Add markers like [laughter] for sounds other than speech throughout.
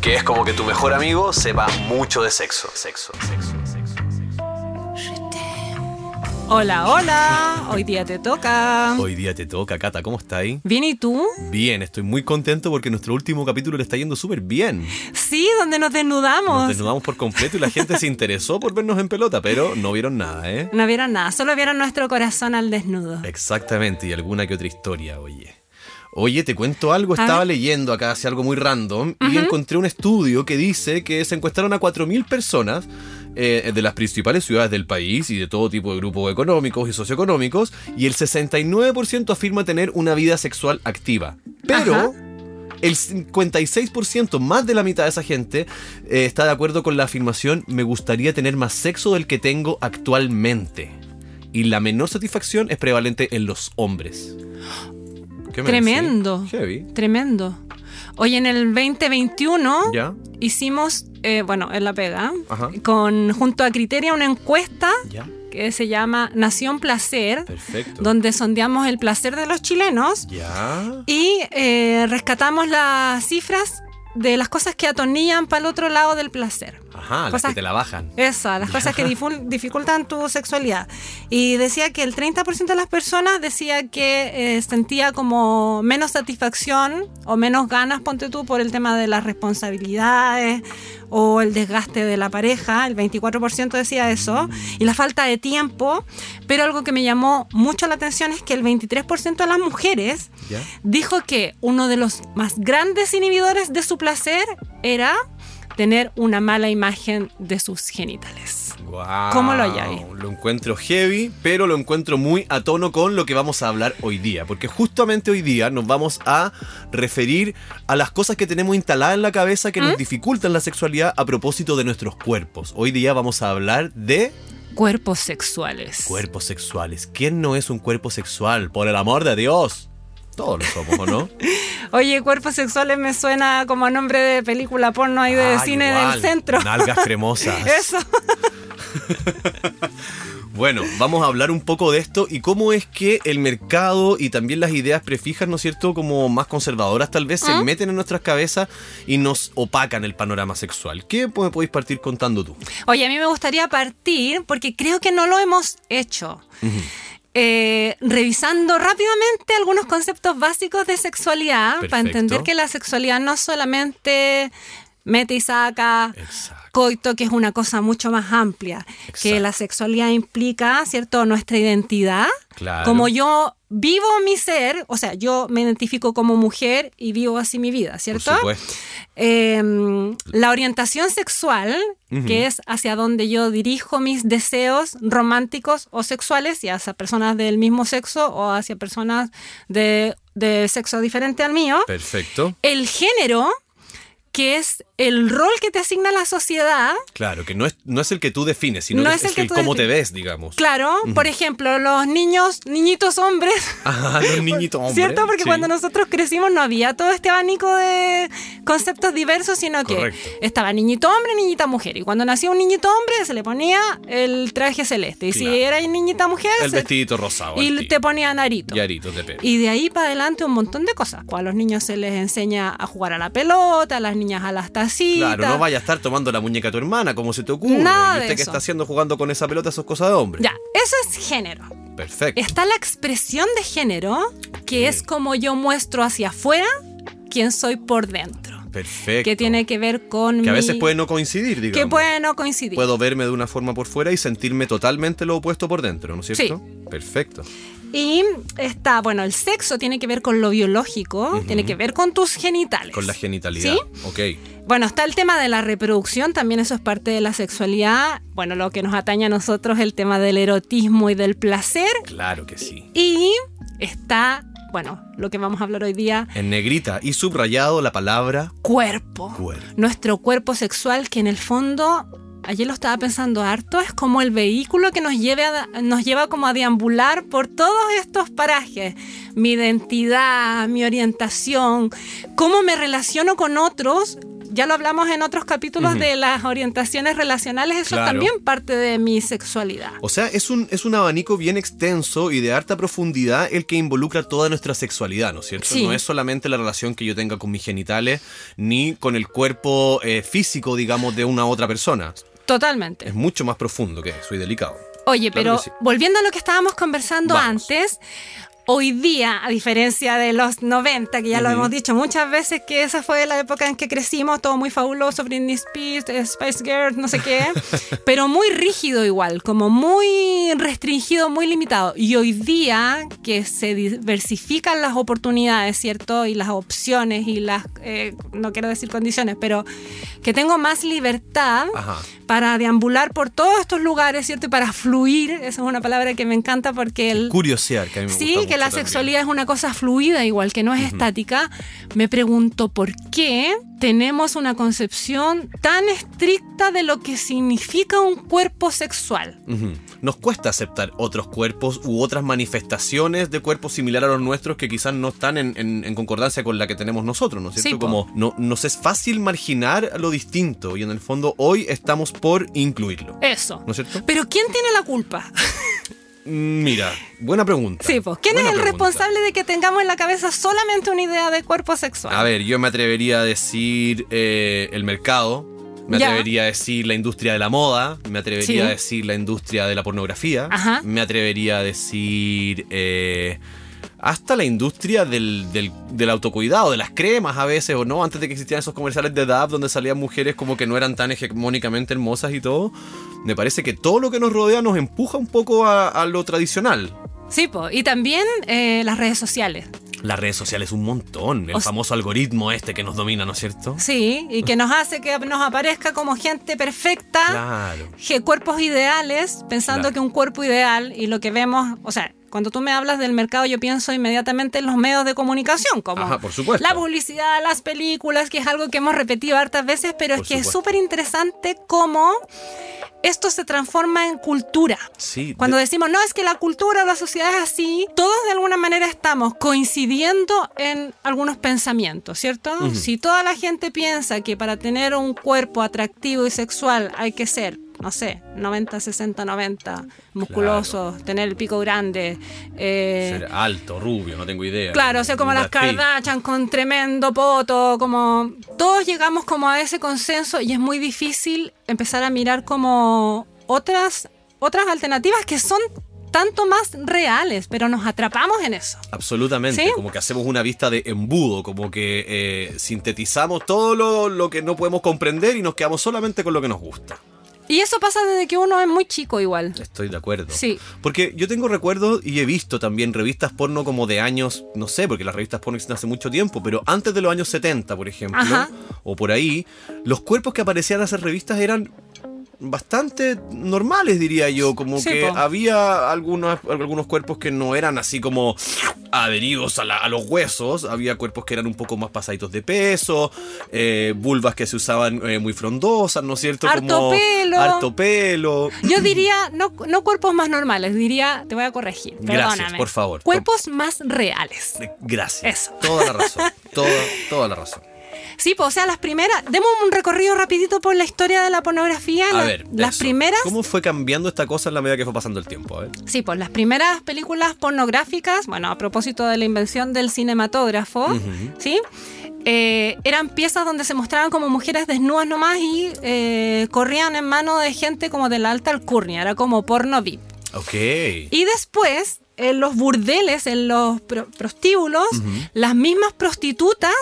Que es como que tu mejor amigo sepa mucho de sexo. Sexo, sexo, sexo. Hola, hola. Hoy día te toca. Hoy día te toca, Cata, ¿cómo está ahí? ¿Bien y tú? Bien, estoy muy contento porque nuestro último capítulo le está yendo súper bien. Sí, donde nos desnudamos. Nos desnudamos por completo y la gente se interesó por vernos en pelota, pero no vieron nada, ¿eh? No vieron nada, solo vieron nuestro corazón al desnudo. Exactamente, y alguna que otra historia, oye. Oye, te cuento algo, estaba leyendo acá hace algo muy random y encontré un estudio que dice que se encuestaron a 4.000 personas eh, de las principales ciudades del país y de todo tipo de grupos económicos y socioeconómicos y el 69% afirma tener una vida sexual activa. Pero... Ajá. El 56%, más de la mitad de esa gente, eh, está de acuerdo con la afirmación me gustaría tener más sexo del que tengo actualmente. Y la menor satisfacción es prevalente en los hombres. ¿Qué me Tremendo. Heavy. Tremendo. Hoy en el 2021 ¿Ya? hicimos, eh, bueno, en la pega, Ajá. con junto a Criteria una encuesta ¿Ya? que se llama Nación Placer, Perfecto. donde sondeamos el placer de los chilenos ¿Ya? y eh, rescatamos las cifras de las cosas que atornillan para el otro lado del placer. Ajá, las Cosas- que te la bajan. Esa, las cosas que [laughs] dificultan tu sexualidad. Y decía que el 30% de las personas decía que eh, sentía como menos satisfacción o menos ganas, ponte tú, por el tema de las responsabilidades o el desgaste de la pareja. El 24% decía eso. Y la falta de tiempo. Pero algo que me llamó mucho la atención es que el 23% de las mujeres ¿Ya? dijo que uno de los más grandes inhibidores de su placer era tener una mala imagen de sus genitales. ¿Cómo lo halláis? Lo encuentro heavy, pero lo encuentro muy a tono con lo que vamos a hablar hoy día. Porque justamente hoy día nos vamos a referir a las cosas que tenemos instaladas en la cabeza que nos dificultan la sexualidad a propósito de nuestros cuerpos. Hoy día vamos a hablar de Cuerpos sexuales. cuerpos sexuales. ¿Quién no es un cuerpo sexual? Por el amor de Dios. Todos lo somos, ¿o no? [laughs] Oye, cuerpos sexuales me suena como a nombre de película porno ahí de Ah, cine igual. del centro. Nalgas cremosas. [laughs] Eso. [laughs] Bueno, vamos a hablar un poco de esto y cómo es que el mercado y también las ideas prefijas, ¿no es cierto?, como más conservadoras tal vez se meten en nuestras cabezas y nos opacan el panorama sexual. ¿Qué me podéis partir contando tú? Oye, a mí me gustaría partir, porque creo que no lo hemos hecho. Eh, revisando rápidamente algunos conceptos básicos de sexualidad para entender que la sexualidad no solamente mete y saca, Exacto. coito, que es una cosa mucho más amplia, que la sexualidad implica, ¿cierto?, nuestra identidad. Claro. Como yo vivo mi ser, o sea, yo me identifico como mujer y vivo así mi vida, Por ¿cierto? supuesto. Eh, la orientación sexual, que es hacia donde yo dirijo mis deseos románticos o sexuales, y hacia personas del mismo sexo o hacia personas de, de sexo diferente al mío. Perfecto. El género, que es el rol que te asigna la sociedad. Claro, que no es, no es el que tú defines, sino No que es es, el que el tú cómo te ves, digamos. Claro, por ejemplo, los niños, niñitos hombres. [laughs] Ah, los niñitos hombres. ¿Cierto? Porque sí. cuando nosotros crecimos no había todo este abanico de conceptos diversos, sino que estaba niñito hombre, niñita mujer. Y cuando nacía un niñito hombre se le ponía el traje celeste. Y Claro. si era niñita mujer, El se- vestidito rosado. y te ponía narito. Y aritos de pelo. Y de ahí para adelante un montón de cosas. Pues a los niños se les enseña a jugar a la pelota, a las niñas a las tacitas. Claro, no vaya a estar tomando la muñeca a tu hermana, como se te ocurre. Nada y usted que está haciendo jugando con esa pelota, eso es cosa de hombre. Ya, eso es género. Perfecto. Está la expresión de género, que es como yo muestro hacia afuera quién soy por dentro. Perfecto. Que tiene que ver con Que a mi- veces puede no coincidir, digamos. que puede no coincidir. Puedo verme de una forma por fuera y sentirme totalmente lo opuesto por dentro, ¿no es cierto? Perfecto. Y está, bueno, el sexo tiene que ver con lo biológico, tiene que ver con tus genitales. Con la genitalidad. ¿Sí? Ok. Bueno, está el tema de la reproducción, también eso es parte de la sexualidad. Bueno, lo que nos atañe a nosotros el tema del erotismo y del placer. Claro que sí. Y está, bueno, lo que vamos a hablar hoy día, En negrita y subrayado la palabra cuerpo. cuerpo. Nuestro cuerpo sexual que en el fondo ayer lo estaba pensando harto, es como el vehículo que nos, lleve a- nos lleva como a deambular por todos estos parajes. Mi identidad, mi orientación, cómo me relaciono con otros. Ya lo hablamos en otros capítulos de las orientaciones relacionales, eso Claro. también parte de mi sexualidad. O sea, es un, es un abanico bien extenso y de harta profundidad el que involucra toda nuestra sexualidad, ¿no es cierto? Sí. No es solamente la relación que yo tenga con mis genitales, ni con el cuerpo eh, físico, digamos, de una otra persona. Totalmente. Es mucho más profundo que eso y delicado. Oye, Claro pero sí. volviendo a lo que estábamos conversando Vamos. antes, hoy día, a diferencia de los 90, que ya lo Ujú. hemos dicho muchas veces, que esa fue la época en que crecimos, todo muy fabuloso, Britney Spears, eh, Spice Girls, no sé qué, [laughs] pero muy rígido igual, como muy restringido, muy limitado. Y hoy día, que se diversifican las oportunidades, ¿cierto? Y las opciones y las, eh, no quiero decir condiciones, pero que tengo más libertad Ajá. para deambular por todos estos lugares, ¿cierto? Y para fluir, esa es una palabra que me encanta porque el... Curiosear, que a mí me Sí, gusta que la también. sexualidad es una cosa fluida, igual que no es estática. Me pregunto por qué tenemos una concepción tan estricta de lo que significa un cuerpo sexual. Nos cuesta aceptar otros cuerpos u otras manifestaciones de cuerpos similares a los nuestros que quizás no están en, en- en concordancia con la que tenemos nosotros, ¿no es cierto? Sí. Como no, nos es fácil marginar lo distinto y en el fondo hoy estamos por incluirlo. Eso. ¿No es cierto? Pero ¿quién tiene la culpa? [laughs] Mm, Mira, buena pregunta. Sí, pues. ¿Quién Buena es el pregunta. responsable de que tengamos en la cabeza solamente una idea de cuerpo sexual? A ver, yo me atrevería a decir eh, el mercado. Me Ya. atrevería a decir la industria de la moda, me atrevería Sí. a decir la industria de la pornografía, Ajá. me atrevería a decir eh, hasta la industria del, del, del autocuidado, de las cremas a veces, o no, antes de que existieran esos comerciales de DAP donde salían mujeres como que no eran tan hegemónicamente hermosas y todo. Me parece que todo lo que nos rodea nos empuja un poco a, a lo tradicional. Sí, pues. Y también eh, las redes sociales. Las redes sociales un montón, el O famoso algoritmo este que nos domina, ¿no es cierto? Sí, y que nos hace que nos aparezca como gente perfecta. Claro. que cuerpos ideales, pensando Claro. que un cuerpo ideal y lo que vemos, o sea, cuando tú me hablas del mercado, yo pienso inmediatamente en los medios de comunicación, como Ajá, por supuesto. la publicidad, las películas, que es algo que hemos repetido hartas veces, pero Por es que es súper interesante cómo esto se transforma en cultura. Sí, Cuando de- decimos, no, es que la cultura o la sociedad es así, todos de alguna manera estamos coincidiendo en algunos pensamientos, ¿cierto? Si toda la gente piensa que para tener un cuerpo atractivo y sexual hay que ser, no sé, 90, 60, 90, musculoso, tener el pico grande, eh, ser alto, rubio, no tengo idea. Claro, o sea, como las. Kardashian con tremendo poto, como todos llegamos como a ese consenso y es muy difícil empezar a mirar como otras otras alternativas que son tanto más reales, pero nos atrapamos en eso. Absolutamente, ¿Sí? como que hacemos una vista de embudo, como que eh, sintetizamos todo lo, lo que no podemos comprender y nos quedamos solamente con lo que nos gusta. Y eso pasa desde que uno es muy chico igual. Estoy de acuerdo. Sí. Porque yo tengo recuerdos y he visto también revistas porno como de años, no sé, porque las revistas porno existen hace mucho tiempo, pero antes de los años 70, por ejemplo, Ajá. o por ahí, los cuerpos que aparecían en esas revistas eran bastante normales, diría yo, como Sí, que po. había algunos, algunos cuerpos que no eran así como adheridos a, la- a los huesos, había cuerpos que eran un poco más pasaditos de peso, eh, vulvas que se usaban eh, muy frondosas, ¿no es cierto? Harto como pelo. harto pelo. Yo diría, no, no cuerpos más normales, diría, te voy a corregir, Gracias, perdóname. por favor. Cuerpos más reales. Gracias. Eso. Toda la razón. [laughs] Toda, toda la razón. Sí, pues, o sea, las primeras, demos un recorrido rapidito por la historia de la pornografía. A La- ver, las eso. primeras ¿Cómo fue cambiando esta cosa en la medida que fue pasando el tiempo? A ver. Sí, pues las primeras películas pornográficas, bueno, a propósito de la invención del cinematógrafo. ¿sí? Eh, eran piezas donde se mostraban como mujeres desnudas nomás y eh, corrían en mano de gente como de la alta alcurnia, era como porno VIP. Ok. Y después, en los burdeles, en los pro- prostíbulos, las mismas prostitutas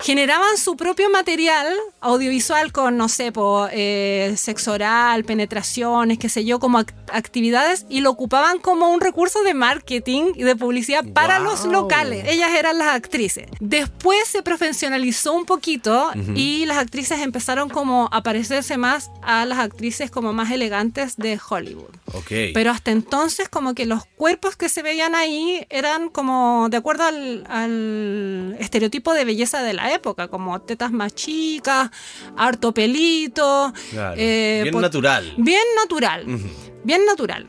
generaban su propio material audiovisual con, no sé, po, eh, sexo oral, penetraciones, qué sé yo, como ac- actividades y lo ocupaban como un recurso de marketing y de publicidad para Guau. los locales. Ellas eran las actrices. Después se profesionalizó un poquito y las actrices empezaron como a parecerse más a las actrices como más elegantes de Hollywood. Ok. Pero hasta entonces como que los cuerpos que se veían ahí eran como de acuerdo al, al estereotipo de belleza de la época, como tetas más chicas, harto pelito. Claro. eh, Bien natural. Bien natural. Bien natural.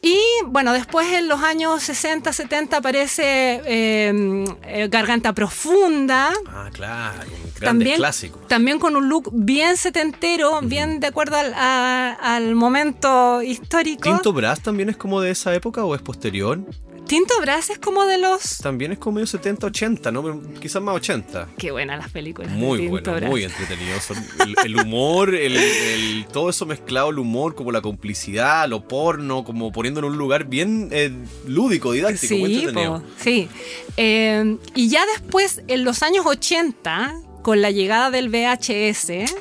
Y bueno, después en los años 60, 70 aparece eh, eh, Garganta Profunda. Ah, claro. Un También, clásico. también con un look bien setentero, bien de acuerdo al, a- al momento histórico. ¿Tinto Brass también es como de esa época o es posterior? Tinto Brass es como de los... También es como medio 70, 80, ¿no? Pero Quizás más 80. Qué buenas las películas. de Muy Tinto bueno, Brass. muy entretenido. El, el humor, el, el- todo eso mezclado, el humor, como la complicidad, lo porno, como poniendo en un lugar bien eh, lúdico, didáctico, muy Sí, entretenido. po, sí. Eh, y ya después, en los años 80, con la llegada del VHS,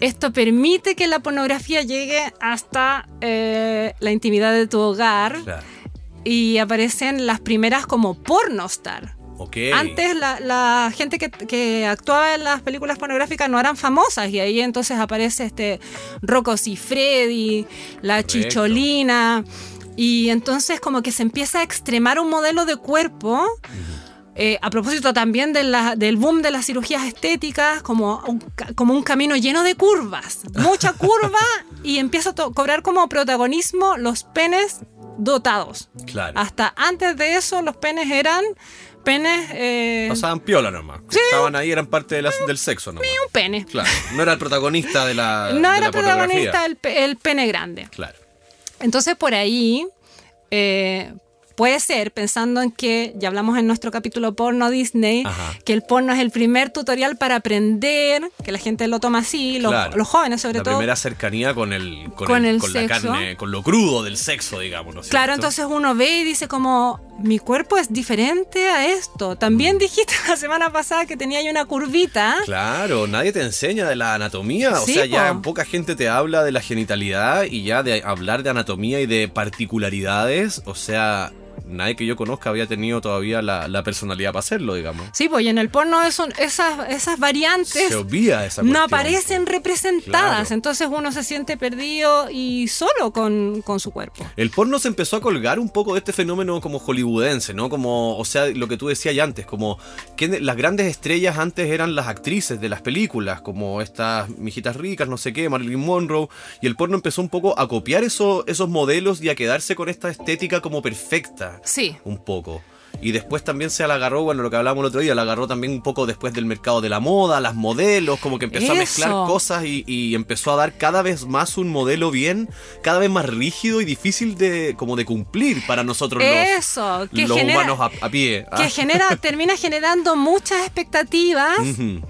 esto permite que la pornografía llegue hasta eh, la intimidad de tu hogar Claro. Y aparecen las primeras como pornostar. Ok. Antes la, la gente que, que actuaba en las películas pornográficas no eran famosas y ahí entonces aparece este Rocco Freddy, la Correcto. Chicholina y entonces como que se empieza a extremar un modelo de cuerpo. eh, a propósito también de la- del boom de las cirugías estéticas, como un, como un camino lleno de curvas, mucha curva, [laughs] y empieza a cobrar como protagonismo los penes dotados. Claro. Hasta antes de eso, los penes eran penes. eh, Pasaban piola nomás. Estaban ahí, eran parte de la- del sexo nomás. un pene. Claro. No era el protagonista de la. No de era la protagonista el, el pene grande. Claro. Entonces, por ahí. eh, Puede ser, pensando en que, ya hablamos en nuestro capítulo porno Disney, Ajá. que el porno es el primer tutorial para aprender, que la gente lo toma así, los, Claro. los jóvenes sobre la todo. primera cercanía con el con, Con el- el con la sexo. carne, con lo crudo del sexo, digamos. ¿no Claro, cierto? entonces uno ve y dice como, mi cuerpo es diferente a esto. También dijiste [laughs] la semana pasada que tenía ahí una curvita. Claro, nadie te enseña de la anatomía. O Sí, sea, ya po. poca gente te habla de la genitalidad y ya de hablar de anatomía y de particularidades. O sea, nadie que yo conozca había tenido todavía la, la personalidad para hacerlo, digamos. Sí, pues y en el porno eso- esas, esas variantes Se obvia esa no aparecen representadas. Claro. Entonces uno se siente perdido y solo con, con su cuerpo. El porno se empezó a colgar un poco de este fenómeno como hollywoodense, ¿no? Como, o sea, lo que tú decías ya antes, como que las grandes estrellas antes eran las actrices de las películas, como estas mijitas ricas, no sé qué, Marilyn Monroe, y el porno empezó un poco a copiar eso- esos modelos y a quedarse con esta estética como perfecta, Sí. un poco. Y después también se la agarró, bueno, lo que hablábamos el otro día, la agarró también un poco después del mercado de la moda, las modelos, como que empezó a mezclar cosas y, y empezó a dar cada vez más un modelo bien, cada vez más rígido y difícil de como de cumplir para nosotros los, Eso, que los genera- humanos a, a pie. Que Ah, genera, [laughs] termina generando muchas expectativas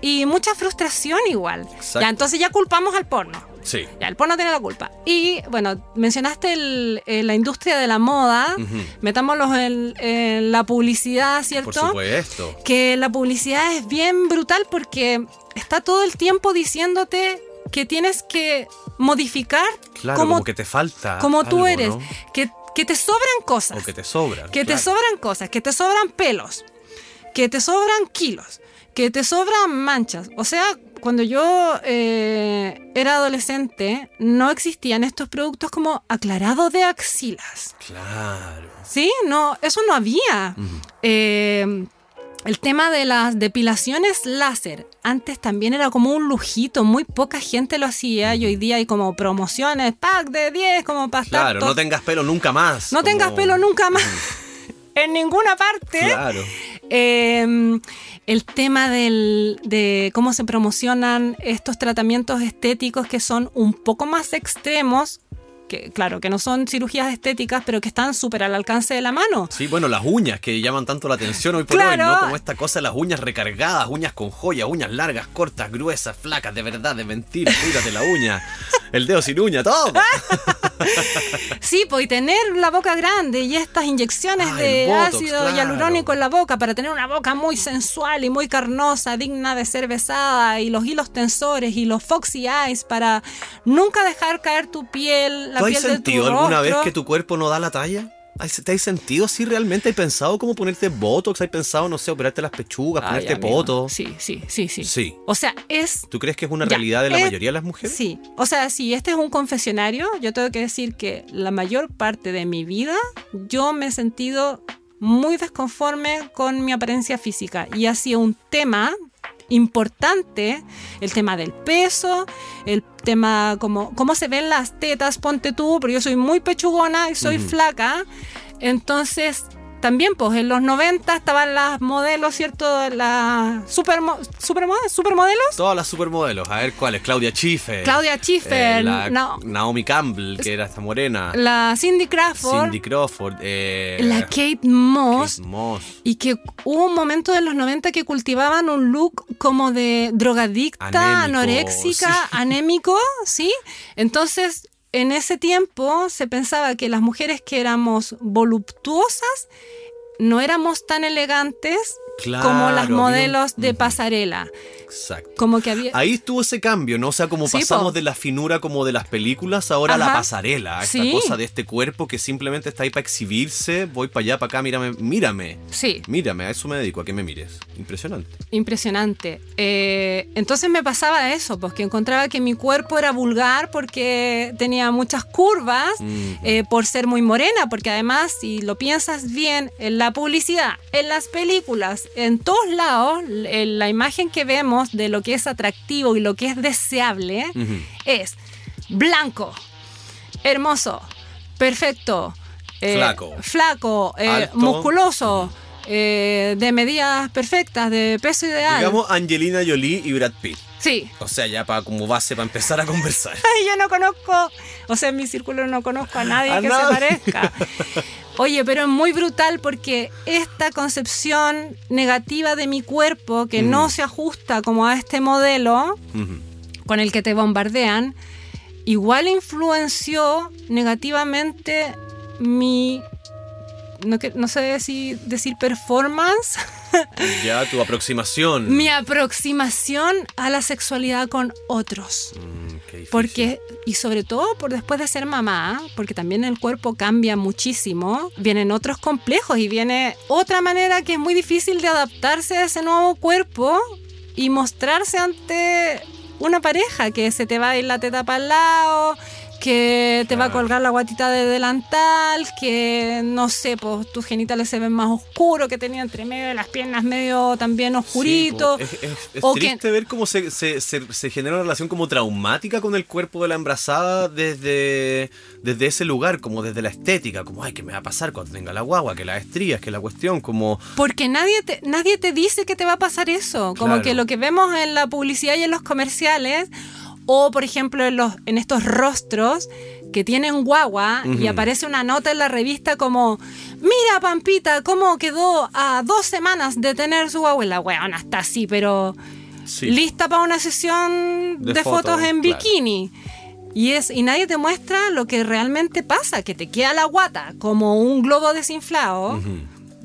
y mucha frustración igual. Exacto. Ya, entonces ya culpamos al porno. Sí. Ya, el porno tiene la culpa. Y bueno, mencionaste el- eh, la industria de la moda. Ujú. Metámoslos en, en la publicidad, ¿cierto? Por supuesto. que la publicidad es bien brutal porque está todo el tiempo diciéndote que tienes que modificar Claro, como, como que te falta. como tú eres, ¿no? que, que te sobran cosas, O que te sobra. que te sobran cosas, que te sobran pelos, que te sobran kilos, que te sobran manchas. O sea, cuando yo eh, era adolescente no existían estos productos como aclarado de axilas. Claro. Sí, no, eso no había. Eh, el tema de las depilaciones láser, antes también era como un lujito, muy poca gente lo hacía y hoy día hay como promociones, pack de 10, como para Claro, no tengas pelo nunca más. no tengas pelo nunca más en ninguna parte. Claro. Eh, el tema del- de cómo se promocionan estos tratamientos estéticos que son un poco más extremos, que claro, que no son cirugías estéticas, pero que están súper al alcance de la mano. Sí, bueno, las uñas que llaman tanto la atención hoy por Claro. hoy, ¿no? Como esta cosa de las uñas recargadas, uñas con joya, uñas largas, cortas, gruesas, flacas, de verdad, de mentira, cuídate la uña, [laughs] el dedo sin uña, todo. [laughs] Sí, pues y tener la boca grande y estas inyecciones Ah, de Botox, ácido claro. hialurónico en la boca para tener una boca muy sensual y muy carnosa, digna de ser besada, y los hilos tensores y los foxy eyes para nunca dejar caer tu piel, la ¿Tú has piel de tu sentido alguna vez que tu cuerpo no da la talla? ¿Has- ¿Te has sentido así realmente? ¿Has pensado cómo ponerte botox? ¿Has pensado, no sé, operarte las pechugas, Ay, ponerte amigo. poto? Sí, sí, sí, sí. Sí. O sea, es ¿Tú crees que es una Ya, realidad de la es- mayoría de las mujeres? Sí, o sea, si este es un confesionario, yo tengo que decir que la mayor parte de mi vida yo me he sentido muy desconforme con mi apariencia física y ha sido un tema importante el tema del peso, el tema como cómo se ven las tetas, ponte tú, porque yo soy muy pechugona y soy flaca. Entonces, también, pues en los 90 estaban las modelos, ¿cierto? Las supermo supermodelos, supermodelos. Todas las supermodelos. A ver cuáles. Claudia Schiffer. Claudia Schiffer. eh, la no, Naomi Campbell, que era esta morena. la Cindy Crawford. Cindy Crawford. eh, la Kate Moss. Kate Moss. Y que hubo un momento de los 90 que cultivaban un look como de drogadicta, Anémico, anoréxica, sí. anémico, ¿sí? Entonces, en ese tiempo se pensaba que las mujeres que éramos voluptuosas no éramos tan elegantes como las Claro, modelos había- de pasarela. Exacto. Como que había... Ahí estuvo ese cambio, ¿no? O sea, como Sí, pasamos po. de la finura como de las películas, ahora a la Ajá. pasarela, esta Sí. cosa de este cuerpo que simplemente está ahí para exhibirse, voy para allá, para acá, mírame, mírame, Sí, mírame, a eso me dedico, a que me mires. Impresionante. impresionante. Eh, entonces me pasaba eso, pues que encontraba que mi cuerpo era vulgar porque tenía muchas curvas, Mm. eh, por ser muy morena, porque además, si lo piensas bien, en la publicidad, en las películas, en todos lados, l- la imagen que vemos de lo que es atractivo y lo que es deseable es blanco, hermoso, perfecto, eh, Flaco. flaco, eh, musculoso, eh, de medidas perfectas, de peso ideal. Digamos Angelina Jolie y Brad Pitt. Sí. O sea, ya para como base para empezar a conversar. [laughs] Ay, yo no conozco, o sea, en mi círculo no conozco a nadie A que nadie. se parezca. [laughs] Oye, pero es muy brutal porque esta concepción negativa de mi cuerpo que no se ajusta como a este modelo con el que te bombardean, igual influenció negativamente mi, no, no sé si decir performance, [laughs] Ya tu aproximación. mi aproximación a la sexualidad con otros. Mm, qué. Porque, y sobre todo por después de ser mamá, porque también el cuerpo cambia muchísimo, vienen otros complejos y viene otra manera que es muy difícil de adaptarse a ese nuevo cuerpo y mostrarse ante una pareja que se te va a ir la teta para el lado, que te va a colgar la guatita de delantal, que no sé, pues tus genitales se ven más oscuros, que tenía entre medio de las piernas medio también oscurito. Sí, po. es es- es o que- triste ver cómo se, se- se- se genera una relación como traumática con el cuerpo de la embarazada desde, desde ese lugar, como desde la estética, como, ay, ¿qué me va a pasar cuando tenga la guagua? Que las estrías, que la cuestión, como... Porque nadie te, nadie te dice que te va a pasar eso. Como Claro. que lo que vemos en la publicidad y en los comerciales, o por ejemplo en, los, en estos rostros que tienen guagua y aparece una nota en la revista como, mira Pampita, cómo quedó a dos semanas de tener su guagua. Y la weona está así, pero Sí. lista para una sesión De de, fotos, fotos en claro. bikini. Y, es, y nadie te muestra lo que realmente pasa, que te queda la guata como un globo desinflado.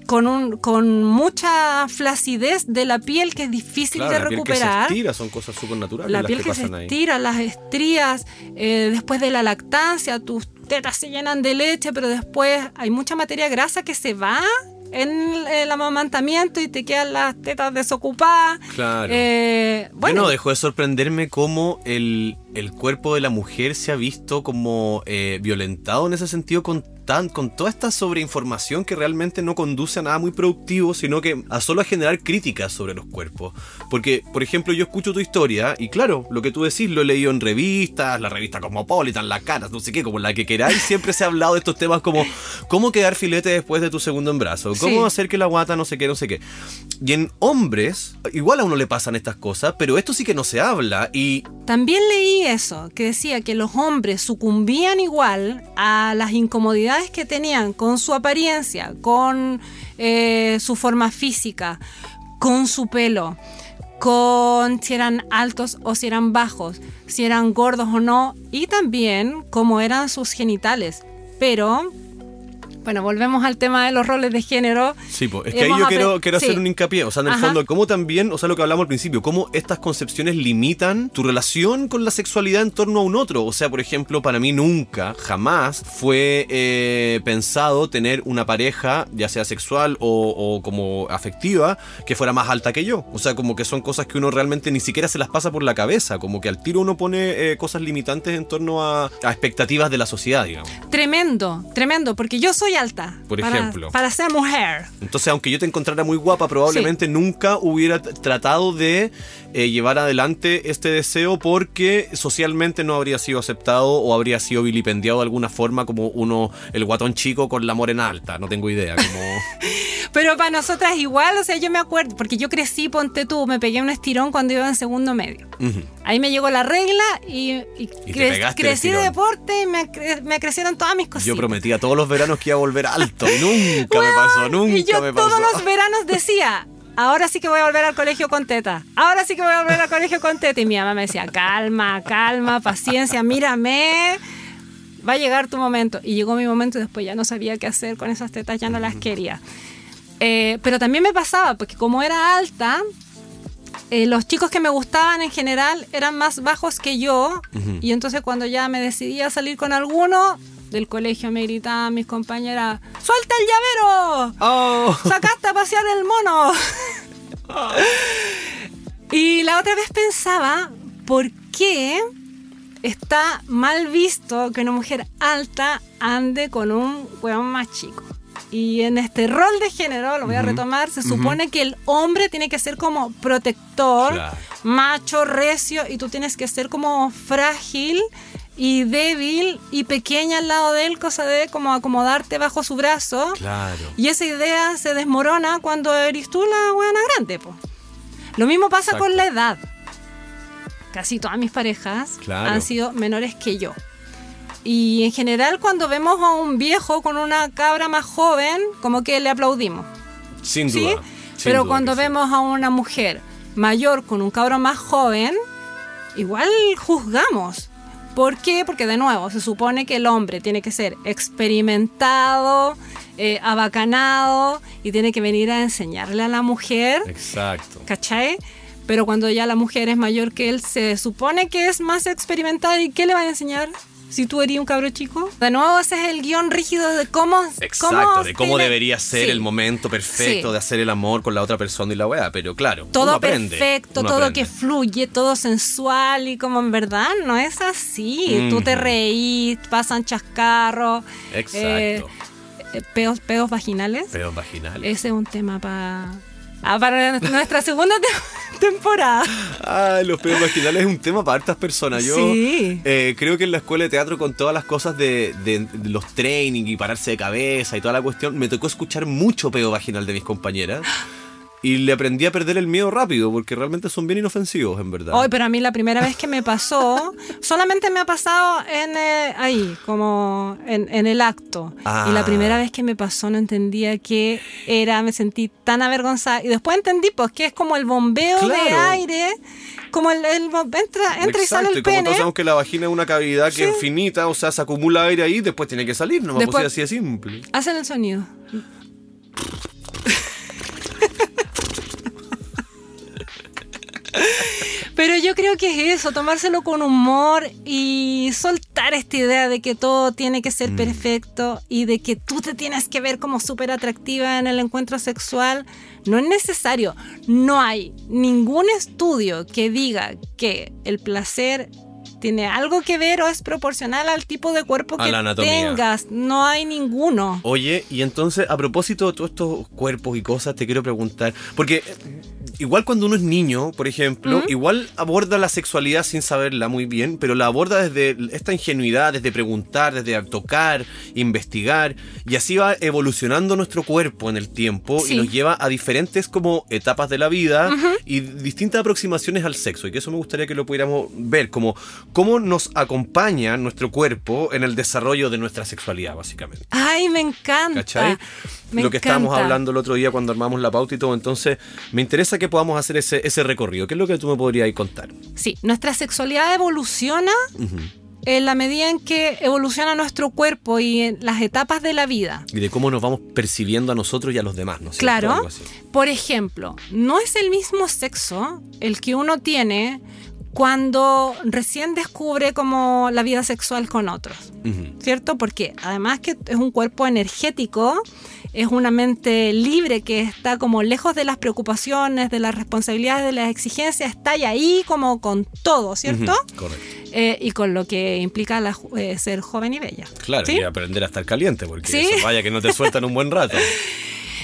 Con, un, con mucha flacidez de la piel que es difícil Claro, de la piel que se recuperar. estira, son cosas súper naturales La las piel que que se ahí. estira, las estrías, eh, después de la lactancia, tus tetas se llenan de leche, pero después hay mucha materia grasa que se va en el amamantamiento y te quedan las tetas desocupadas. Claro. Eh, Bueno, bueno, no dejó de sorprenderme cómo el, el cuerpo de la mujer se ha visto como eh, violentado en ese sentido con, tan, con toda esta sobreinformación que realmente no conduce a nada muy productivo, sino que a solo a generar críticas sobre los cuerpos. Porque, por ejemplo, yo escucho tu historia y claro, lo que tú decís lo he leído en revistas, la revista Cosmopolitan, la Caras, no sé qué, como la que queráis, siempre se ha hablado de estos temas como cómo quedar filete después de tu segundo embarazo, cómo Sí. hacer que la guata no sé qué, no sé qué. Y en hombres, igual a uno le pasan estas cosas, pero esto sí que no se habla y También leí eso, que decía que los hombres sucumbían igual a las incomodidades que tenían con su apariencia, con eh, su forma física, con su pelo, con si eran altos o si eran bajos, si eran gordos o no, y también cómo eran sus genitales. Pero, bueno, volvemos al tema de los roles de género. Sí, pues, es que ahí Hemos yo apre- quiero, quiero hacer sí. un hincapié. O sea, en el Ajá. fondo, cómo también, o sea, lo que hablamos al principio, cómo estas concepciones limitan tu relación con la sexualidad en torno a un otro. O sea, por ejemplo, para mí nunca, jamás fue eh, pensado tener una pareja, ya sea sexual o, o como afectiva, que fuera más alta que yo. O sea, como que son cosas que uno realmente ni siquiera se las pasa por la cabeza. Como que al tiro uno pone eh, cosas limitantes en torno a, a expectativas de la sociedad, digamos. Tremendo, tremendo, porque yo soy alta. Por para- ejemplo. Para ser mujer. Entonces, aunque yo te encontrara muy guapa, probablemente nunca hubiera tratado de eh, llevar adelante este deseo porque socialmente no habría sido aceptado o habría sido vilipendiado de alguna forma como uno, el guatón chico con la morena alta. No tengo idea. Como... [laughs] Pero para nosotras igual, o sea, yo me acuerdo, porque yo crecí, ponte tú, me pegué un estirón cuando iba en segundo medio. Ujú. Ahí me llegó la regla y, y te cre- crecí de deporte y me, me crecieron todas mis cositas. Yo prometía todos los veranos que iba volver alto [laughs] nunca me pasó, nunca y yo me pasó. todos los veranos decía, ahora sí que voy a volver al colegio con teta. Ahora sí que voy a volver al colegio con teta. Y mi mamá me decía, calma, calma, paciencia, mírame. Va a llegar tu momento. Y llegó mi momento y después ya no sabía qué hacer con esas tetas, ya no las quería. Eh, pero también me pasaba, porque como era alta, eh, los chicos que me gustaban en general eran más bajos que yo. Y entonces cuando ya me decidí a salir con alguno, del colegio me gritaban mis compañeras, ¡suelta el llavero! Oh. ¡Sacaste a pasear el mono! y la otra vez pensaba, ¿por qué está mal visto que una mujer alta ande con un hueón más chico? Y en este rol de género, lo voy a retomar, se supone que el hombre tiene que ser como protector, Claro. macho, recio, y tú tienes que ser como frágil y débil y pequeña al lado de él, cosa de como acomodarte bajo su brazo. Claro. Y esa idea se desmorona cuando eres tú la buena grande, po. Lo mismo pasa Exacto. con la edad. Casi todas mis parejas Claro. han sido menores que yo. Y en general cuando vemos a un viejo con una cabra más joven, como que le aplaudimos. Sin ¿sí? duda. sin Pero duda cuando que sí. vemos a una mujer mayor con un cabro más joven, igual juzgamos. ¿Por qué? Porque de nuevo, se supone que el hombre tiene que ser experimentado, eh, abacanado y tiene que venir a enseñarle a la mujer, Exacto. ¿cachai? Pero cuando ya la mujer es mayor que él, se supone que es más experimentada y ¿qué le va a enseñar? Si tú eres un cabro chico. De nuevo, ese es el guion rígido de cómo... Exacto, de cómo debería ser Sí. el momento perfecto Sí. de hacer el amor con la otra persona y la weá, pero claro, uno todo aprende, perfecto, uno todo aprende. que fluye, todo sensual y como en verdad no es así. Tú te reís, pasan chascarros, Exacto. eh, eh, peos, peos vaginales. Peos vaginales. Ese es un tema pa- ah, para nuestra segunda te- [laughs] temporada. Ah, los pedos vaginales es un tema para hartas personas. Yo Sí. eh, creo que en la escuela de teatro, con todas las cosas de, de- de los training y pararse de cabeza y toda la cuestión, me tocó escuchar mucho pedo vaginal de mis compañeras. Y le aprendí a perder el miedo rápido, porque realmente son bien inofensivos, en verdad. Hoy, pero a mí la primera vez que me pasó, solamente me ha pasado en eh, ahí, como en, en el acto. Ah. Y la primera vez que me pasó no entendía qué era, me sentí tan avergonzada. Y después entendí, pues, que es como el bombeo de Claro. aire, como el, el entra, entra y sale Exacto, el y como pene. todos sabemos que la vagina es una cavidad que es finita, o sea, se acumula aire ahí y después tiene que salir, no pues así de simple. Hacen el sonido. Pero yo creo que es eso, tomárselo con humor y soltar esta idea de que todo tiene que Mm. ser perfecto y de que tú te tienes que ver como súper atractiva en el encuentro sexual. No es necesario. No hay ningún estudio que diga que el placer tiene algo que ver o es proporcional al tipo de cuerpo A que tengas. No hay ninguno. Oye, y entonces, a propósito de todos estos cuerpos y cosas, te quiero preguntar, porque eh, igual cuando uno es niño, por ejemplo, igual aborda la sexualidad sin saberla muy bien, pero la aborda desde esta ingenuidad, desde preguntar, desde tocar, investigar, y así va evolucionando nuestro cuerpo en el tiempo Sí. y nos lleva a diferentes como etapas de la vida y distintas aproximaciones al sexo, y que eso me gustaría que lo pudiéramos ver, como cómo nos acompaña nuestro cuerpo en el desarrollo de nuestra sexualidad, básicamente. Ay, me encanta. ¿Cachai? Me Lo que estábamos hablando el otro día cuando armamos la pauta y todo. Entonces, me interesa que podamos hacer ese, ese recorrido. ¿Qué es lo que tú me podrías contar? Sí, nuestra sexualidad evoluciona en la medida en que evoluciona nuestro cuerpo y en las etapas de la vida. Y de cómo nos vamos percibiendo a nosotros y a los demás, ¿no? Claro. Por ejemplo, no es el mismo sexo el que uno tiene cuando recién descubre como la vida sexual con otros. ¿cierto? Porque además que es un cuerpo energético, es una mente libre que está como lejos de las preocupaciones, de las responsabilidades, de las exigencias, está ahí como con todo, ¿cierto? Correcto. eh, y con lo que implica la eh, ser joven y bella. Claro, ¿Sí? y aprender a estar caliente, porque Sí. eso vaya que no te sueltan un buen rato. [laughs]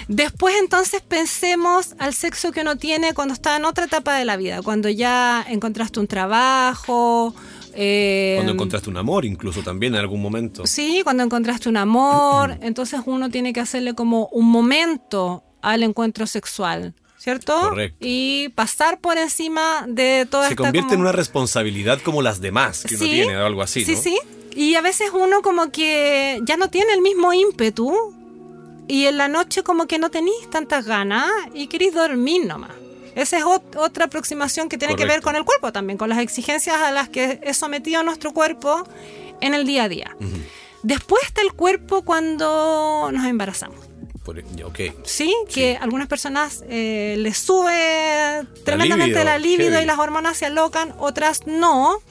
Después entonces pensemos al sexo que uno tiene cuando está en otra etapa de la vida, cuando ya encontraste un trabajo. eh, Cuando encontraste un amor, incluso también en algún momento. Sí, cuando encontraste un amor, [clears throat] entonces uno tiene que hacerle como un momento al encuentro sexual, ¿cierto? Correcto. Y pasar por encima de toda Se esta convierte en una responsabilidad como las demás que uno Sí, tiene, o algo así, Sí, ¿no? sí. Y a veces uno como que ya no tiene el mismo ímpetu y en la noche como que no tenéis tantas ganas y queréis dormir nomás. Esa es ot- otra aproximación que tiene que ver con el cuerpo también, con las exigencias a las que es sometido nuestro cuerpo en el día a día. Después está el cuerpo cuando nos embarazamos. Ok. Sí, que algunas personas eh, les sube tremendamente libido, la libido heavy. y las hormonas se alocan, otras no.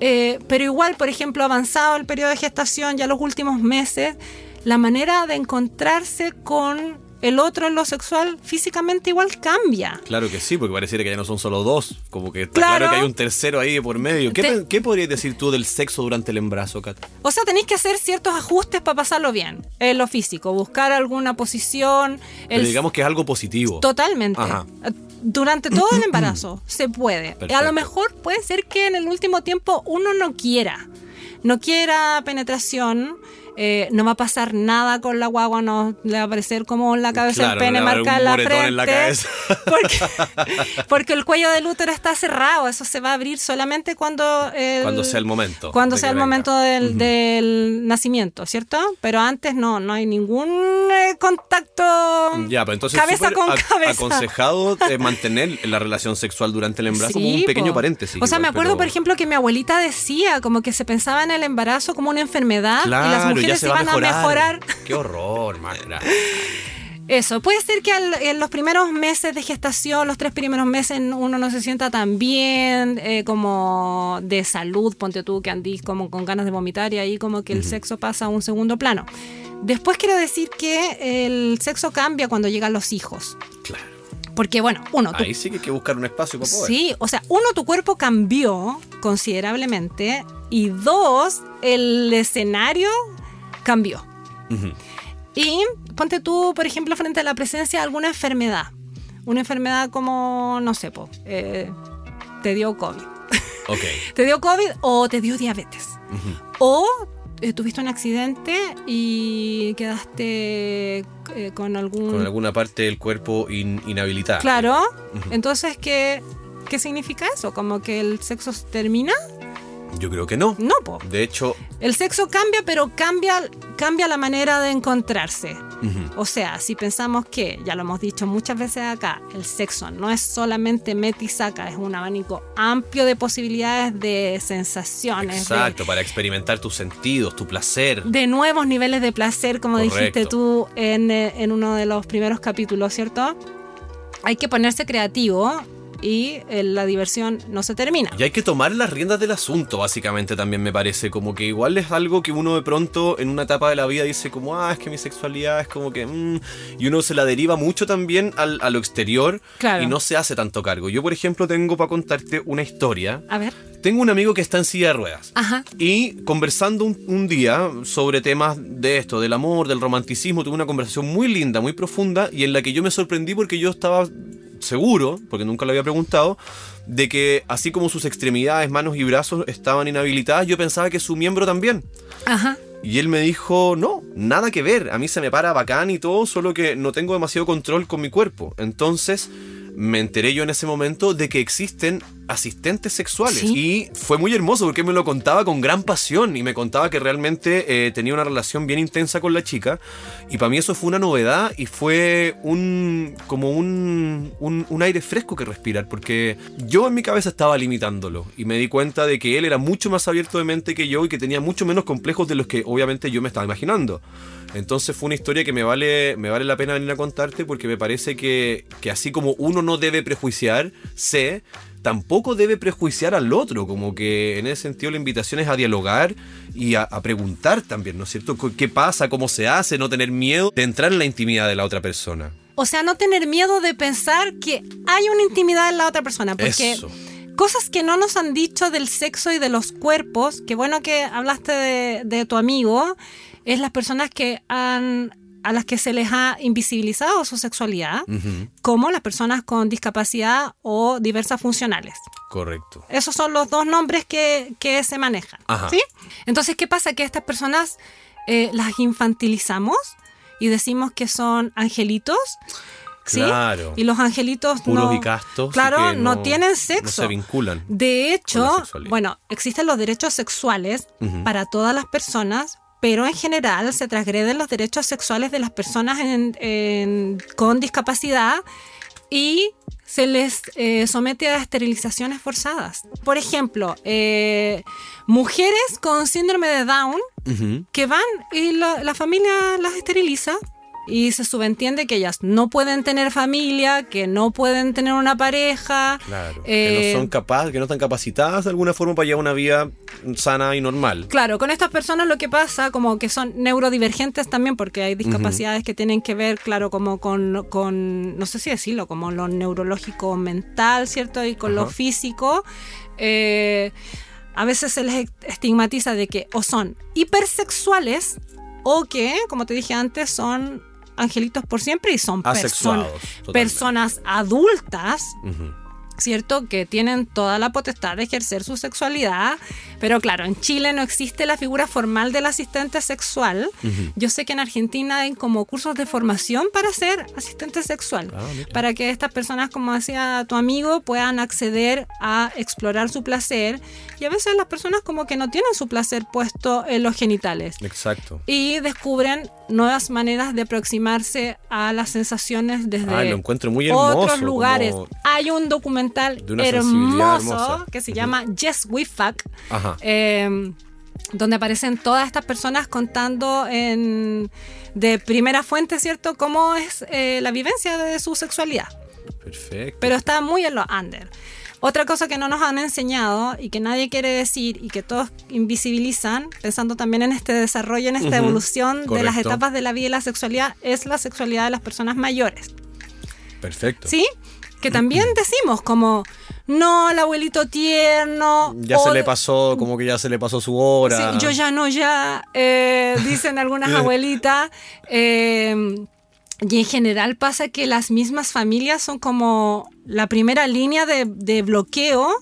Eh, pero igual, por ejemplo, avanzado el periodo de gestación, ya los últimos meses, la manera de encontrarse con el otro en lo sexual físicamente igual cambia. Claro que sí, porque pareciera que ya no son solo dos. Como que está Claro. claro, que hay un tercero ahí por medio. ¿Qué, Te- qué podrías decir tú del sexo durante el embarazo, Kat? O sea, tenéis que hacer ciertos ajustes para pasarlo bien en lo físico, buscar alguna posición. Pero el- digamos que es algo positivo. Totalmente. Ajá. Durante todo el [clears throat] embarazo se puede. Perfecto. A lo mejor puede ser que en el último tiempo uno no quiera. No quiera penetración. Eh, no va a pasar nada con la guagua, no le va a aparecer como en la cabeza Claro, el pene no le va a dar marcado un en la frente. en la cabeza. [laughs] Porque, porque el cuello del útero está cerrado. Eso se va a abrir solamente cuando. el- Cuando sea el momento Cuando sea el venga. momento del, del nacimiento, ¿cierto? Pero antes no, no hay ningún eh, contacto. Ya, pero entonces cabeza con ac- cabeza. aconsejado eh, mantener la relación sexual durante el embarazo como un pequeño po. paréntesis. O sea, me acuerdo, pero- por ejemplo, que mi abuelita decía como que se pensaba en el embarazo como una enfermedad y las Ya mujeres se va a mejorar. Qué horror, magra. [laughs] Eso, puede ser que al- en los primeros meses de gestación, los tres primeros meses, uno no se sienta tan bien, eh, como de salud, ponte tú que andís como con ganas de vomitar y ahí como que el sexo pasa a un segundo plano. Después quiero decir que el sexo cambia cuando llegan los hijos. Claro. Porque bueno, uno, Ahí sí que hay que buscar un espacio para poder. Sí, o sea, uno, tu cuerpo cambió considerablemente y dos, el escenario cambió. Ujú. Y ponte tú, por ejemplo, frente a la presencia de alguna enfermedad. Una enfermedad como, no sé, po, eh, te dio COVID. [laughs] Ok. Te dio COVID o te dio diabetes. O eh, tuviste un accidente y quedaste eh, con algún... Con alguna parte del cuerpo in- inhabilitada. Claro. Entonces, ¿qué, ¿qué significa eso? ¿Como que el sexo se termina? Yo creo que no. No, po. De hecho, El sexo cambia, pero cambia, cambia la manera de encontrarse. O sea, si pensamos que, ya lo hemos dicho muchas veces acá, el sexo no es solamente mete y saca, es un abanico amplio de posibilidades de sensaciones, de, exacto, para experimentar tus sentidos, tu placer. de nuevos niveles de placer, como Correcto. dijiste tú en, eh, en uno de los primeros capítulos, ¿cierto? Hay que ponerse creativo y eh, la diversión no se termina. Y hay que tomar las riendas del asunto, básicamente, también me parece. Como que igual es algo que uno de pronto en una etapa de la vida dice como, ah, es que mi sexualidad es como que... mm", y uno se la deriva mucho también al- a lo exterior Claro. y no se hace tanto cargo. Yo, por ejemplo, tengo para contarte una historia. A ver. Tengo un amigo que está en silla de ruedas. Ajá. Y conversando un, un día sobre temas de esto, del amor, del romanticismo, tuve una conversación muy linda, muy profunda, y en la que yo me sorprendí porque yo estaba seguro, porque nunca lo había preguntado, de que así como sus extremidades, manos y brazos estaban inhabilitadas, yo pensaba que su miembro también. Ajá. Y él me dijo, no, nada que ver, a mí se me para bacán y todo, solo que no tengo demasiado control con mi cuerpo. Entonces me enteré yo en ese momento de que existen asistentes sexuales. Sí. Y fue muy hermoso porque me lo contaba con gran pasión y me contaba que realmente eh, tenía una relación bien intensa con la chica. Y para mí eso fue una novedad y fue un como un, un, un aire fresco que respirar, porque yo en mi cabeza estaba limitándolo y me di cuenta de que él era mucho más abierto de mente que yo y que tenía mucho menos complejos de los que obviamente yo me estaba imaginando. Entonces fue una historia que me vale, me vale la pena venir a contarte porque me parece que, que así como uno no debe prejuiciar, sé, tampoco debe prejuiciar al otro, como que en ese sentido la invitación es a dialogar y a, a preguntar también, ¿no es cierto? ¿Qué pasa? ¿Cómo se hace? No tener miedo de entrar en la intimidad de la otra persona. O sea, no tener miedo de pensar que hay una intimidad en la otra persona. Porque Eso. cosas que no nos han dicho del sexo y de los cuerpos, que bueno que hablaste de, de tu amigo, es las personas que han a las que se les ha invisibilizado su sexualidad, como las personas con discapacidad o diversas funcionales. Correcto. Esos son los dos nombres que, que se manejan. Ajá. ¿sí? Entonces, ¿qué pasa? Que estas personas eh, las infantilizamos y decimos que son angelitos. ¿sí? Claro. Y los angelitos Puros no, y castos. Claro, no, tienen No sexo. se vinculan. De hecho, bueno, existen los derechos sexuales para todas las personas, pero en general se transgreden los derechos sexuales de las personas en- en- con discapacidad y se les eh, somete a esterilizaciones forzadas. Por ejemplo, eh, mujeres con síndrome de Down que van y la, la familia las esteriliza y se subentiende que ellas no pueden tener familia, que no pueden tener una pareja. Claro. Eh, que no son capaces, que no están capacitadas de alguna forma para llevar una vida sana y normal. Claro, con estas personas lo que pasa, como que son neurodivergentes también, porque hay discapacidades que tienen que ver, claro, como con, con, no sé si decirlo, como lo neurológico mental, ¿cierto? Y con lo físico. Eh, a veces se les estigmatiza de que o son hipersexuales o que, como te dije antes, son angelitos por siempre y son personas adultas. ¿Cierto? Que tienen toda la potestad de ejercer su sexualidad, pero claro, en Chile no existe la figura formal del asistente sexual. Ujú. Yo sé que en Argentina hay como cursos de formación para ser asistente sexual, Ah, para que estas personas, como decía tu amigo, puedan acceder a explorar su placer y a veces las personas como que no tienen su placer puesto en los genitales Exacto. y descubren nuevas maneras de aproximarse a las sensaciones desde Ay, lo encuentro muy hermoso. otros lugares. como- Hay un documental De una sensibilidad hermoso hermosa. que se llama Yes We Fuck, Ajá. eh, donde aparecen todas estas personas contando en, de primera fuente, ¿cierto?, cómo es eh, la vivencia de su sexualidad. Perfecto. Pero está muy en lo under. Otra cosa que no nos han enseñado y que nadie quiere decir y que todos invisibilizan, pensando también en este desarrollo, en esta evolución de las etapas de la vida y la sexualidad, es la sexualidad de las personas mayores. Perfecto. ¿Sí? Que también decimos como, no, el abuelito tierno. Ya o se le pasó, como que ya se le pasó su hora. Sí, yo ya no, ya, eh, dicen algunas [laughs] abuelitas. eh, y en general pasa que las mismas familias son como la primera línea de, de bloqueo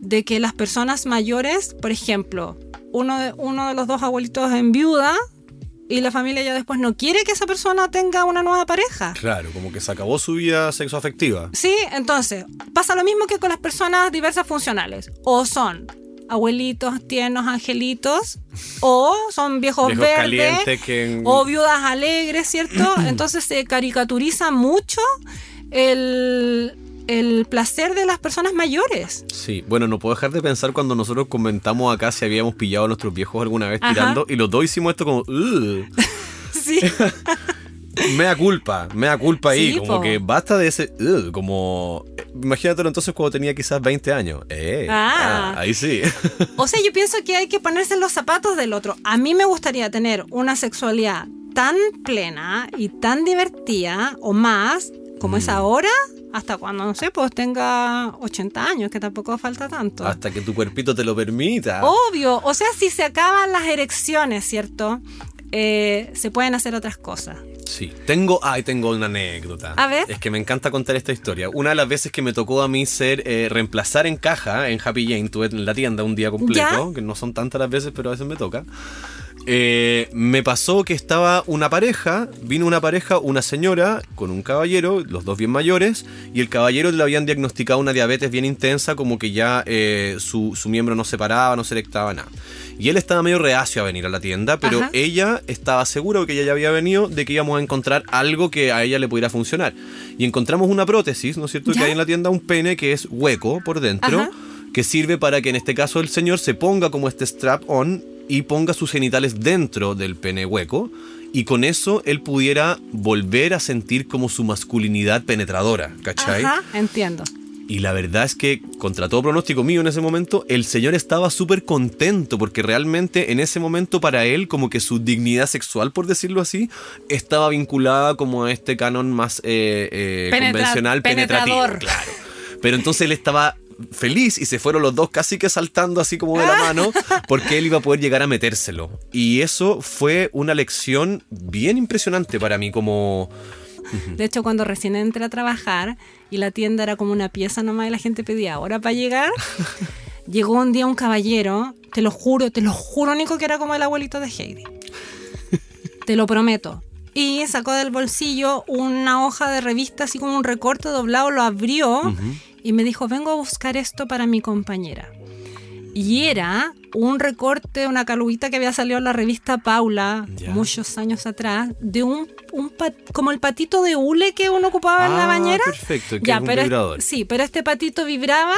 de que las personas mayores, por ejemplo, uno de, uno de los dos abuelitos en viuda y la familia ya después no quiere que esa persona tenga una nueva pareja. Claro, como que se acabó su vida sexoafectiva. Sí, entonces, pasa lo mismo que con las personas diversas funcionales. O son abuelitos, tiernos, angelitos, o son viejos, Viejos verdes, que- o viudas alegres, ¿cierto? [clears throat] Entonces se caricaturiza mucho el, el placer de las personas mayores. Sí, bueno, no puedo dejar de pensar cuando nosotros comentamos acá si habíamos pillado a nuestros viejos alguna vez Ajá. tirando y los dos hicimos esto como. [laughs] Sí, [laughs] mea culpa, mea culpa ahí, Sí, como po. que basta de ese, "Ugh", como, imagínatelo entonces cuando tenía quizás 20 años. Eh, Ah. ah, ahí sí. O sea, yo pienso que hay que ponerse en los zapatos del otro. A mí me gustaría tener una sexualidad tan plena y tan divertida o más como Mm. es ahora, hasta cuando, no sé, pues tenga 80 años, que tampoco falta tanto. Hasta que tu cuerpito te lo permita. Obvio, o sea, si se acaban las erecciones, ¿cierto? Eh, se pueden hacer otras cosas. Sí, tengo, ay, tengo una anécdota. A ver. Es que me encanta contar esta historia. Una de las veces que me tocó a mí ser, eh, reemplazar en caja en Happy Jane, tuve en la tienda un día completo, ¿Ya? que no son tantas las veces, pero a veces me toca. Eh, me pasó que estaba una pareja, vino una pareja, una señora con un caballero, los dos bien mayores, y el caballero le habían diagnosticado una diabetes bien intensa, como que ya eh, su, su miembro no se paraba, no se erectaba nada. Y él estaba medio reacio a venir a la tienda, pero Ajá. ella estaba segura que ella ya había venido de que íbamos a encontrar algo que a ella le pudiera funcionar. Y encontramos una prótesis, ¿no es cierto? ¿Ya? Que hay en la tienda un pene que es hueco por dentro, Ajá. que sirve para que en este caso el señor se ponga como este strap on y ponga sus genitales dentro del pene hueco. Y con eso él pudiera volver a sentir como su masculinidad penetradora, ¿cachai? Ajá, entiendo. Y la verdad es que, contra todo pronóstico mío en ese momento, el señor estaba súper contento porque realmente en ese momento para él como que su dignidad sexual, por decirlo así, estaba vinculada como a este canon más eh, eh, Penetra- convencional penetrativo. penetrador. Claro. Pero entonces él estaba feliz y se fueron los dos casi que saltando así como de la mano porque él iba a poder llegar a metérselo. Y eso fue una lección bien impresionante para mí como... De hecho, cuando recién entré a trabajar y la tienda era como una pieza nomás y la gente pedía hora para llegar, [laughs] llegó un día un caballero, te lo juro, te lo juro, Nico, que era como el abuelito de Heidi. Te lo prometo. Y sacó del bolsillo una hoja de revista, así como un recorte doblado, lo abrió y me dijo, vengo a buscar esto para mi compañera. Y era un recorte, una calubita que había salido en la revista Paula muchos años atrás, de un, un pat- como el patito de hule que uno ocupaba en la Ah, bañera. perfecto, que Ya, es un pero vibrador. sí, pero este patito vibraba,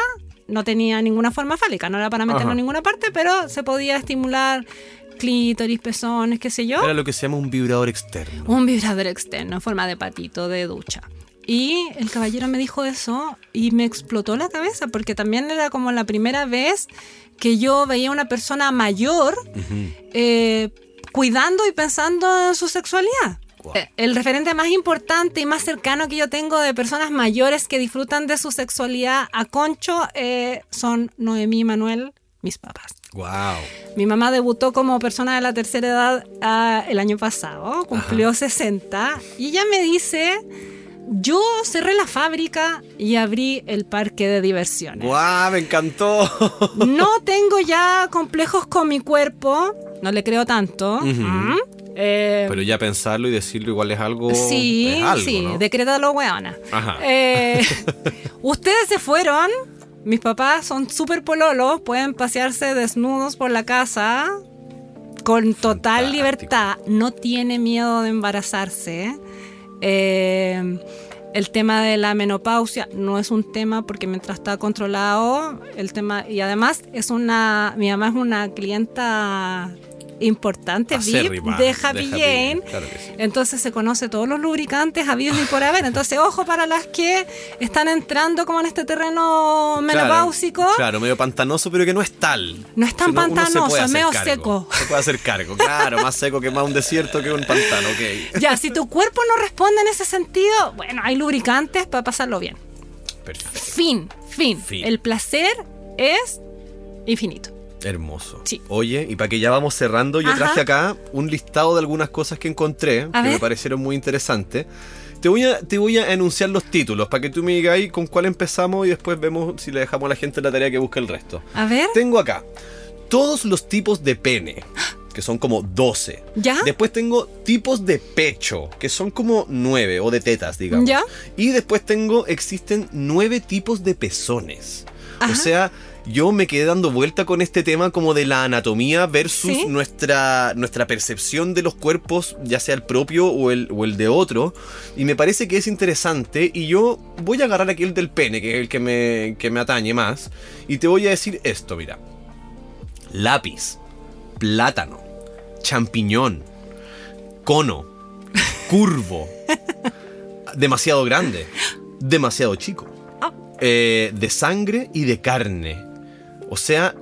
no tenía ninguna forma fálica, no era para meterlo Ajá. en ninguna parte, pero se podía estimular clítoris, pezones, qué sé yo. Era lo que se llama un vibrador externo. Un vibrador externo en forma de patito de ducha. Y el caballero me dijo eso y me explotó la cabeza porque también era como la primera vez que yo veía a una persona mayor eh, cuidando y pensando en su sexualidad. Eh, El referente más importante y más cercano que yo tengo de personas mayores que disfrutan de su sexualidad a concho eh, son Noemí y Manuel, mis papás. Wow. Mi mamá debutó como persona de la tercera edad ah, el año pasado, cumplió 60 y ella me dice, yo cerré la fábrica y abrí el parque de diversiones. Guau, me encantó. [laughs] No tengo ya complejos con mi cuerpo, no le creo tanto. ¿Mm? Eh, Pero ya pensarlo y decirlo igual es algo. sí, es algo, sí, ¿no? decrétalo, weona. Ajá. Eh, [laughs] ustedes se fueron, mis papás son súper pololos, pueden pasearse desnudos por la casa con total Fantástico. libertad, no tiene miedo de embarazarse. Eh, el tema de la menopausia no es un tema porque mientras está controlado, el tema, y además es una, mi mamá es una clienta importante, VIP de Happy Jane. Claro que sí. Entonces se conoce todos los lubricantes habidos y por haber. Entonces, ojo para las que están entrando como en este terreno menopáusico. Claro, claro, medio pantanoso, pero que no es tal. No es tan pantanoso, es medio cargo. seco. Se puede hacer cargo, claro, más seco que más un desierto que un pantano, ok. Ya, si tu cuerpo no responde en ese sentido, bueno, hay lubricantes para pasarlo bien. Perfecto. Fin, fin. Fin. El placer es infinito. Hermoso. Sí. Oye, y para que ya vamos cerrando, yo Ajá. traje acá un listado de algunas cosas que encontré A que me parecieron muy interesantes. Te voy, a, te voy a enunciar los títulos para que tú me ahí con cuál empezamos y después vemos si le dejamos a la gente la tarea que busque el resto. A ver, Tengo acá todos los tipos de pene, [gasps] que son como 12. ¿Ya? Después tengo tipos de pecho, que son como 9, o de tetas, digamos. ¿Ya? Y después tengo, existen 9 tipos de pezones. Ajá. O sea, yo me quedé dando vuelta con este tema como de la anatomía versus Sí. nuestra, nuestra percepción de los cuerpos, ya sea el propio o el, o el de otro. Y me parece que es interesante. Y yo voy a agarrar aquí el del pene, que es el que me, que me atañe más. Y te voy a decir esto, mira. Lápiz, plátano, champiñón, cono, [laughs] curvo, demasiado grande, demasiado chico, Ah. eh, de sangre y de carne. O sea,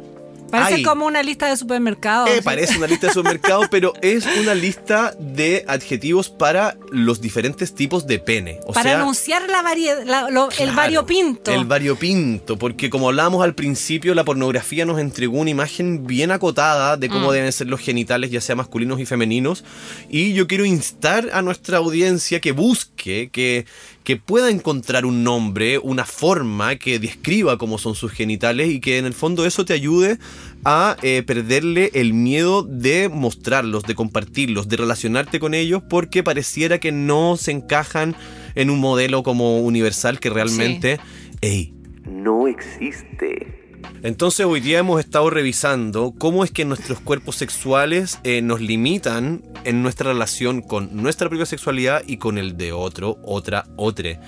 parece hay- como una lista de supermercados. eh, parece una lista de supermercado, pero es una lista de adjetivos para los diferentes tipos de pene. O para sea, anunciar la variedad, la- lo- el variopinto. El variopinto, porque como hablábamos al principio, la pornografía nos entregó una imagen bien acotada de Mm. cómo deben ser los genitales, ya sea masculinos y femeninos. Y yo quiero instar a nuestra audiencia que busque, que, que pueda encontrar un nombre, una forma que describa cómo son sus genitales y que en el fondo eso te ayude a eh, perderle el miedo de mostrarlos, de compartirlos, de relacionarte con ellos, porque pareciera que no se encajan en un modelo como universal que realmente, ey, no existe. Entonces hoy día hemos estado revisando cómo es que nuestros cuerpos sexuales eh, nos limitan en nuestra relación con nuestra propia sexualidad y con el de otro, otra, otre.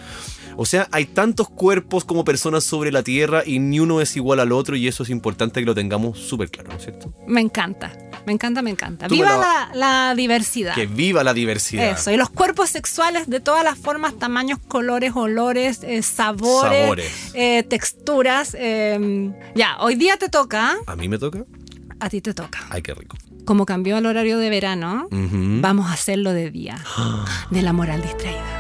O sea, hay tantos cuerpos como personas sobre la Tierra y ni uno es igual al otro y eso es importante que lo tengamos súper claro, ¿no es cierto? Me encanta, me encanta, me encanta. Tú Viva la, la diversidad. Que viva la diversidad. Eso, y los cuerpos sexuales de todas las formas, tamaños, colores, olores, eh, sabores, Sabores. eh, texturas. eh, ya, hoy día te toca, ¿A mí me toca? a ti te toca. Ay, qué rico. Como cambió el horario de verano, vamos a hacerlo de día, [gasps] de la moral distraída.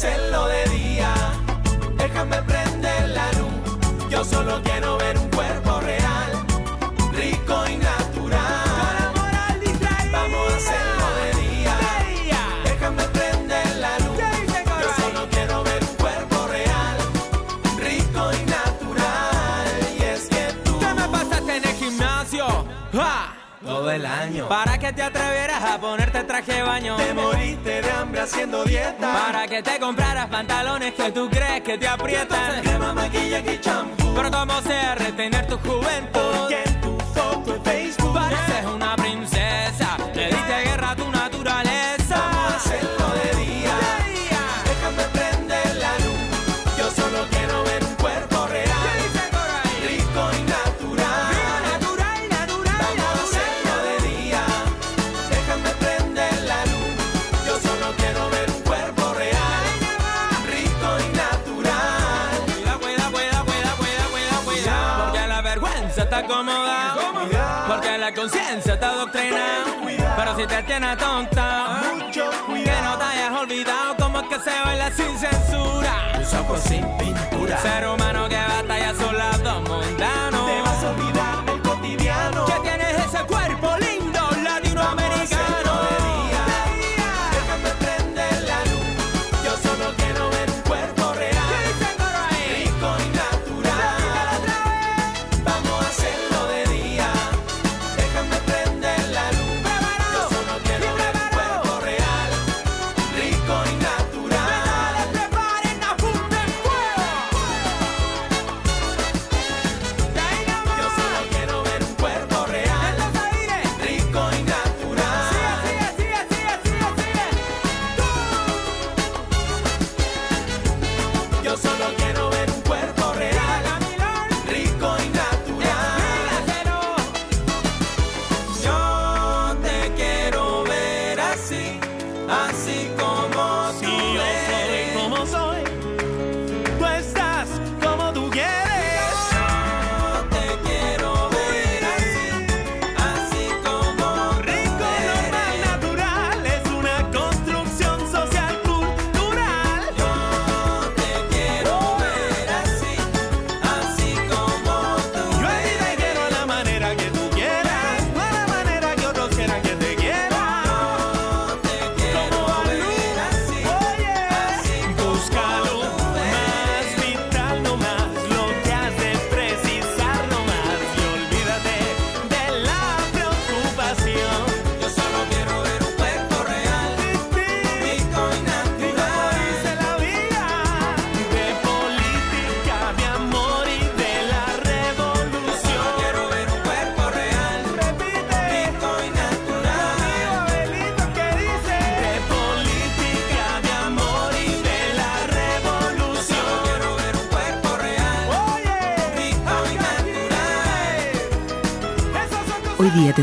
hacerlo de día. Déjame prender la luz, yo solo quiero ver. todo el año. Para que te atrevieras a ponerte traje de baño. Te moriste de hambre haciendo dieta. Para que te compraras pantalones que tú crees que te aprietan. Crema, maquillaje y champú. Pero cómo sea retener tu juventud. Porque en tu foto en Facebook pareces una princesa. Le diste guerra a tu naturaleza acomoda. Porque la conciencia está adoctrinada. Pero si te tienes tonta, que no te hayas olvidado cómo es que se baila sin censura. Tus ojos sin pintura. Ser humano que batalla a su lado mundano. Te vas a olvidar el cotidiano. Que tienes ese cuerpo.